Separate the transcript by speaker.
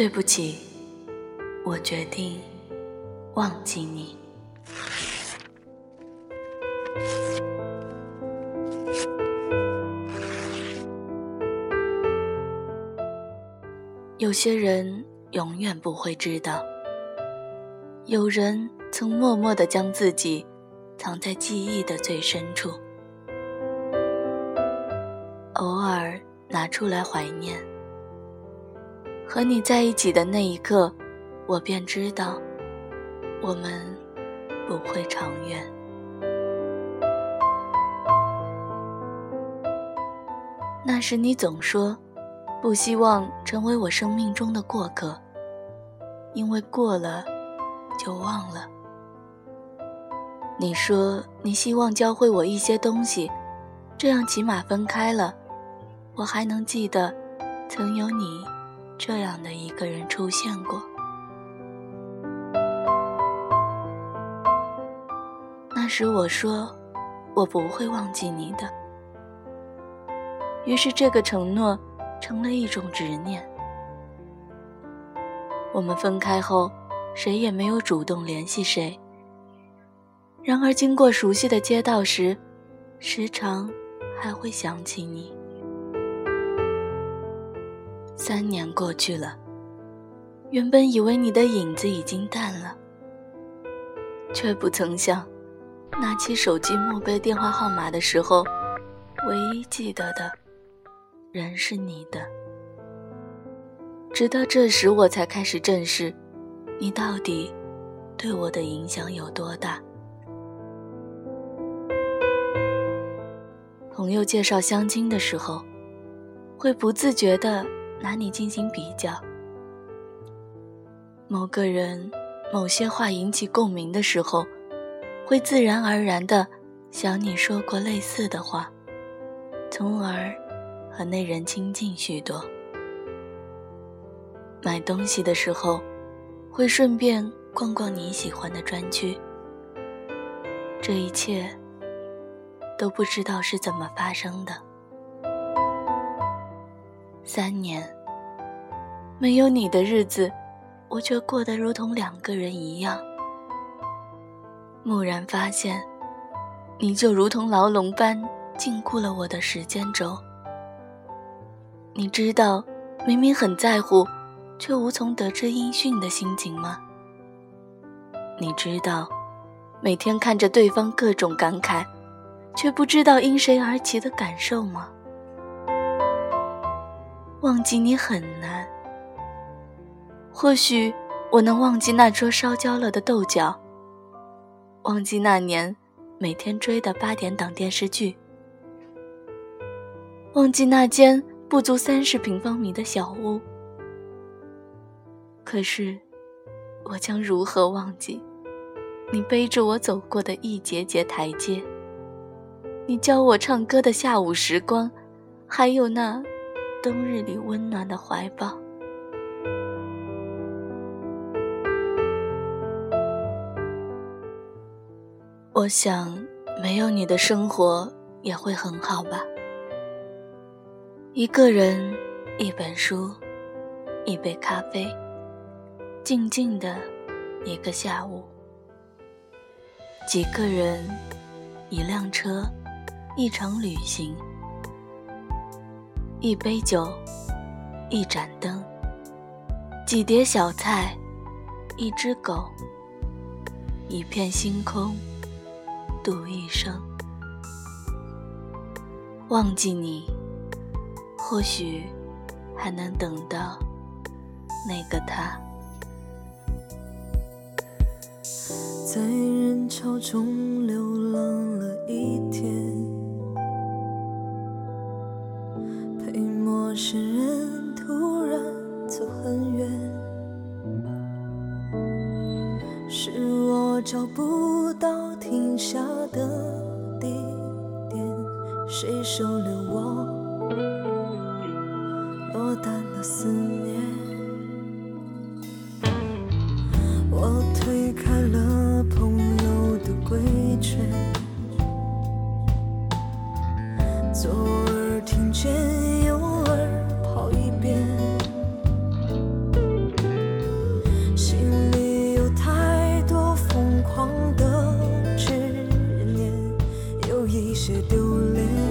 Speaker 1: 对不起，我决定忘记你。有些人永远不会知道，有人曾默默的将自己藏在记忆的最深处，偶尔拿出来怀念。和你在一起的那一刻，我便知道，我们不会长远。那时你总说。不希望成为我生命中的过客，因为过了就忘了。你说你希望教会我一些东西，这样起码分开了，我还能记得曾有你这样的一个人出现过。那时我说我不会忘记你的，于是这个承诺。成了一种执念。我们分开后，谁也没有主动联系谁。然而，经过熟悉的街道时，时常还会想起你。三年过去了，原本以为你的影子已经淡了，却不曾想，拿起手机默背电话号码的时候，唯一记得的。人是你的，直到这时我才开始正视，你到底对我的影响有多大。朋友介绍相亲的时候，会不自觉的拿你进行比较。某个人某些话引起共鸣的时候，会自然而然地想你说过类似的话，从而。和那人亲近许多。买东西的时候，会顺便逛逛你喜欢的专区。这一切都不知道是怎么发生的。三年没有你的日子，我却过得如同两个人一样。蓦然发现，你就如同牢笼般禁锢了我的时间轴。你知道，明明很在乎，却无从得知音讯的心情吗？你知道，每天看着对方各种感慨，却不知道因谁而起的感受吗？忘记你很难。或许我能忘记那桌烧焦了的豆角，忘记那年每天追的八点档电视剧，忘记那间。不足三十平方米的小屋，可是，我将如何忘记你背着我走过的一节节台阶？你教我唱歌的下午时光，还有那冬日里温暖的怀抱。我想，没有你的生活也会很好吧。一个人，一本书，一杯咖啡，静静的一个下午。几个人，一辆车，一场旅行。一杯酒，一盏灯，几碟小菜，一只狗，一片星空，度一生。忘记你。或许还能等到那个他，
Speaker 2: 在人潮中流浪了一天，陌生人突然走很远，是我找不到停下的地点，谁收留我？落单的思念，一些丢脸，